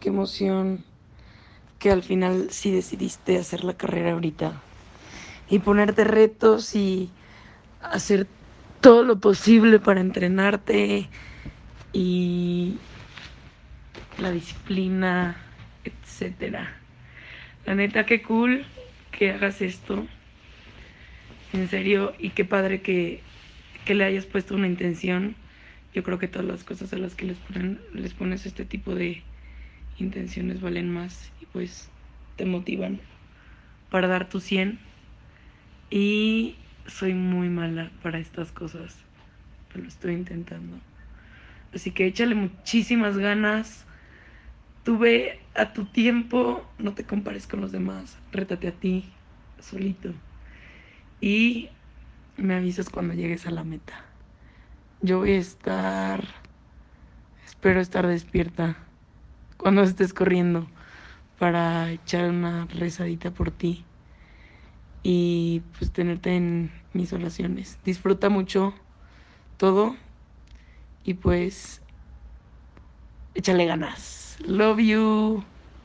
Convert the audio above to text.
qué emoción que al final sí decidiste hacer la carrera ahorita y ponerte retos y hacer todo lo posible para entrenarte y la disciplina, etcétera. La neta, qué cool que hagas esto. En serio, y qué padre que, que le hayas puesto una intención. Yo creo que todas las cosas a las que les, ponen, les pones este tipo de intenciones valen más y pues te motivan para dar tu 100. Y soy muy mala para estas cosas, pero lo estoy intentando. Así que échale muchísimas ganas. Tuve a tu tiempo, no te compares con los demás, rétate a ti, solito. Y me avisas cuando llegues a la meta. Yo voy a estar, espero estar despierta cuando estés corriendo para echar una rezadita por ti y pues tenerte en mis oraciones. Disfruta mucho todo y pues échale ganas. Love you.